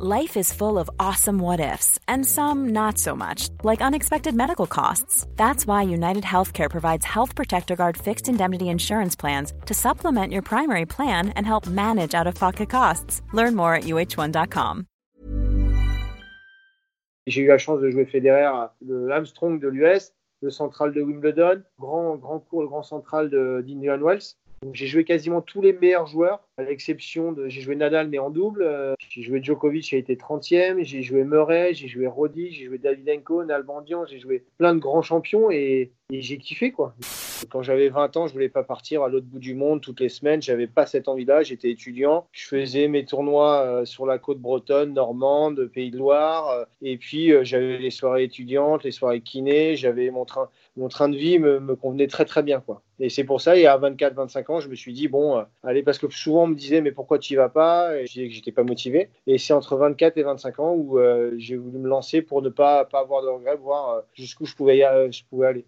Life is full of awesome what ifs, and some not so much, like unexpected medical costs. That's why United Healthcare provides Health Protector Guard fixed indemnity insurance plans to supplement your primary plan and help manage out of pocket costs. Learn more at uh1.com. J'ai eu la chance de jouer Federer, le Armstrong de l'US, le central de Wimbledon, grand, grand cours, le grand central d'Indian Wells. J'ai joué quasiment tous les meilleurs joueurs, à l'exception de. J'ai joué Nadal, mais en double. Euh, j'ai joué Djokovic, a été 30e. J'ai joué Murray, j'ai joué Roddy, j'ai joué Davidenko, Nalbandian. J'ai joué plein de grands champions et, j'ai kiffé, quoi. Quand j'avais 20 ans, je voulais pas partir à l'autre bout du monde toutes les semaines. J'avais pas cette envie-là. J'étais étudiant. Je faisais mes tournois euh, sur la côte bretonne, normande, Pays de Loire. Euh, et puis, j'avais les soirées étudiantes, les soirées kiné. J'avais mon train, mon train de vie me, convenait très, très bien, quoi. Et c'est pour ça, il y a 24-25 ans, je me suis dit, bon, allez, parce que souvent on me disait, mais pourquoi tu y vas pas? Et disais que j'étais pas motivé. Et c'est entre 24 et 25 ans où euh, j'ai voulu me lancer pour ne pas, pas avoir de regrets, voir euh, jusqu'où je pouvais, je pouvais aller.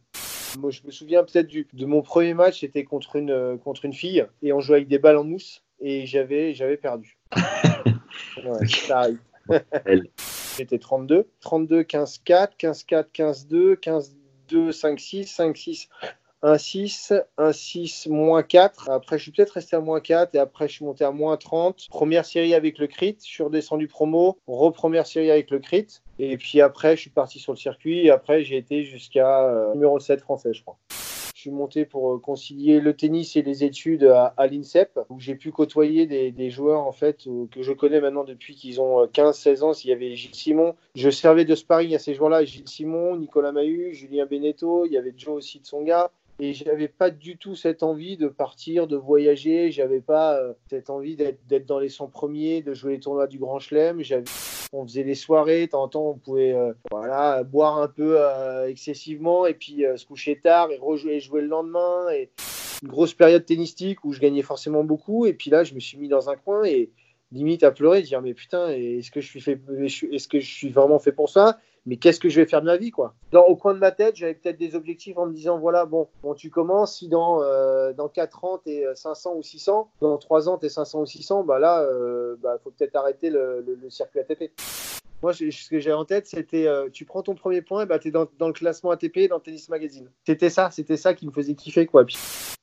Moi, je me souviens peut-être de mon premier match, c'était contre une, contre une fille, et on jouait avec des balles en mousse, et j'avais, j'avais perdu. ouais, ça arrive. J'étais 32, 32, 15-4, 15-4, 15-2, 15-2, 5-6, 5-6. 1 6, 1 6, moins 4. Après, je suis peut-être resté à moins 4 et après, je suis monté à moins 30. Première série avec le crit, je suis redescendu promo, re-première série avec le crit. Et puis après, je suis parti sur le circuit et après, j'ai été jusqu'à euh, numéro 7 français, je crois. Je suis monté pour euh, concilier le tennis et les études à, l'INSEP, où j'ai pu côtoyer des, joueurs en fait euh, que je connais maintenant depuis qu'ils ont 15-16 ans. S'il y avait Gilles Simon, je servais de sparring à ces joueurs-là, Gilles Simon, Nicolas Mahut, Julien Beneteau, il y avait Joe aussi de Songa et j'avais pas du tout cette envie de partir, de voyager. J'avais pas euh, cette envie d'être dans les 100 premiers, de jouer les tournois du Grand Chelem. On faisait des soirées, de temps en temps, on pouvait euh, voilà, boire un peu euh, excessivement et puis se coucher tard et rejouer jouer le lendemain. Une grosse période tennistique où je gagnais forcément beaucoup. Et puis là, je me suis mis dans un coin et limite à pleurer, dire mais putain, est-ce que je suis fait, est-ce que je suis vraiment fait pour ça? Mais qu'est-ce que je vais faire de ma vie quoi? Dans, Au coin de ma tête, j'avais peut-être des objectifs en me disant voilà, bon, bon tu commences, si dans, euh, dans 4 ans tu es 500 ou 600, dans 3 ans tu es 500 ou 600, bah là, il euh, bah, faut peut-être arrêter le, le, le circuit ATP. Moi, ce que j'ai en tête, c'était euh, tu prends ton premier point, bah, tu es dans, le classement ATP dans Tennis Magazine. C'était ça, c'était ça qui me faisait kiffer. Quoi.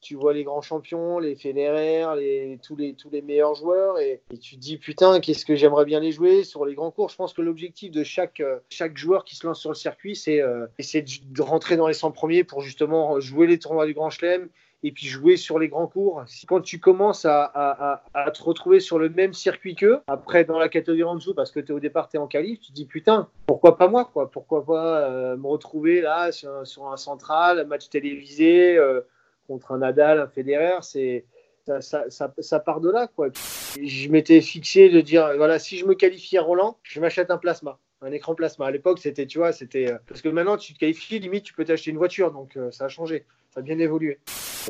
tu vois les grands champions, les Federer, les, tous, les, tous les meilleurs joueurs, et, tu te dis putain, qu'est-ce que j'aimerais bien les jouer sur les grands cours. Je pense que l'objectif de chaque, euh, chaque joueur qui se lance sur le circuit, c'est euh, de rentrer dans les 100 premiers pour justement jouer les tournois du Grand Chelem et puis jouer sur les grands cours. Quand tu commences à, te retrouver sur le même circuit qu'eux, après dans la catégorie en dessous, parce que es, au départ tu es en qualif, tu te dis putain, pourquoi pas moi quoi? Pourquoi pas euh, me retrouver là sur, un central, un match télévisé euh, contre un Nadal, un Federer, c'est ça, part de là quoi. Je m'étais fixé de dire voilà si je me qualifie à Roland, je m'achète un plasma un écran plasma. À l'époque, c'était, tu vois, c'était. Euh, parce que maintenant, tu te qualifies, limite, tu peux t'acheter une voiture. Donc, ça a changé. Ça a bien évolué.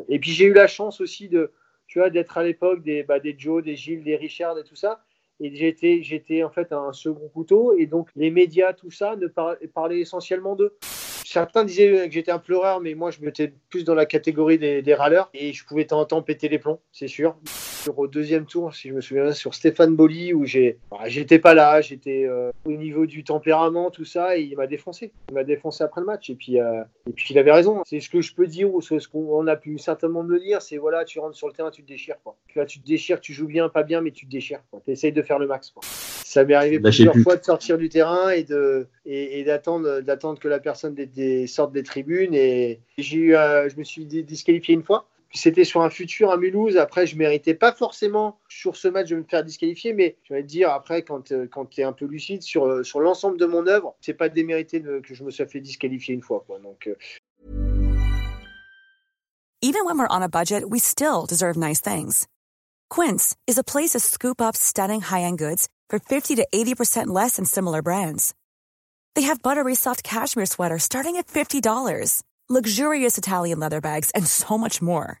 Et puis j'ai eu la chance aussi de, tu vois, d'être à l'époque des, bah, des Joe, des Gilles, des Richard et tout ça. Et j'étais, j'étais en fait un second couteau. Et donc les médias, tout ça, ne parlaient essentiellement d'eux. Certains disaient que j'étais un pleureur, mais moi je mettais plus dans la catégorie des, des râleurs. Et je pouvais de temps en temps péter les plombs, c'est sûr au deuxième tour, si je me souviens, sur Stéphane Bolli, où j'ai, bah, j'étais pas là, j'étais euh, au niveau du tempérament, tout ça, et il m'a défoncé. Il m'a défoncé après le match. Et puis, euh, et puis il avait raison. C'est ce que je peux dire, ou ce qu'on a pu certainement me le dire, c'est voilà, tu rentres sur le terrain, tu te déchires. Quoi. Tu, tu te déchires, tu joues bien, pas bien, mais tu te déchires. Tu essayes de faire le max. Quoi. Ça m'est arrivé plusieurs fois de sortir du terrain et de et, d'attendre d'attendre que la personne des, sorte des tribunes. Et j'ai eu, euh, je me suis disqualifié une fois c'était sur un futur à Mulhouse. Après, je méritais pas forcément sur ce match de me faire disqualifier, mais je vais te dire après, quand, euh, quand tu es un peu lucide sur, euh, sur l'ensemble de mon œuvre, c'est pas démérité de, que je me sois fait disqualifier une fois. Quoi. Donc, euh... Even when we're on a budget, we still deserve nice things. Quince is a place to scoop up stunning high-end goods for 50 to 80% less than similar brands. They have buttery soft cashmere sweaters starting at $50 luxurious Italian leather bags, and so much more.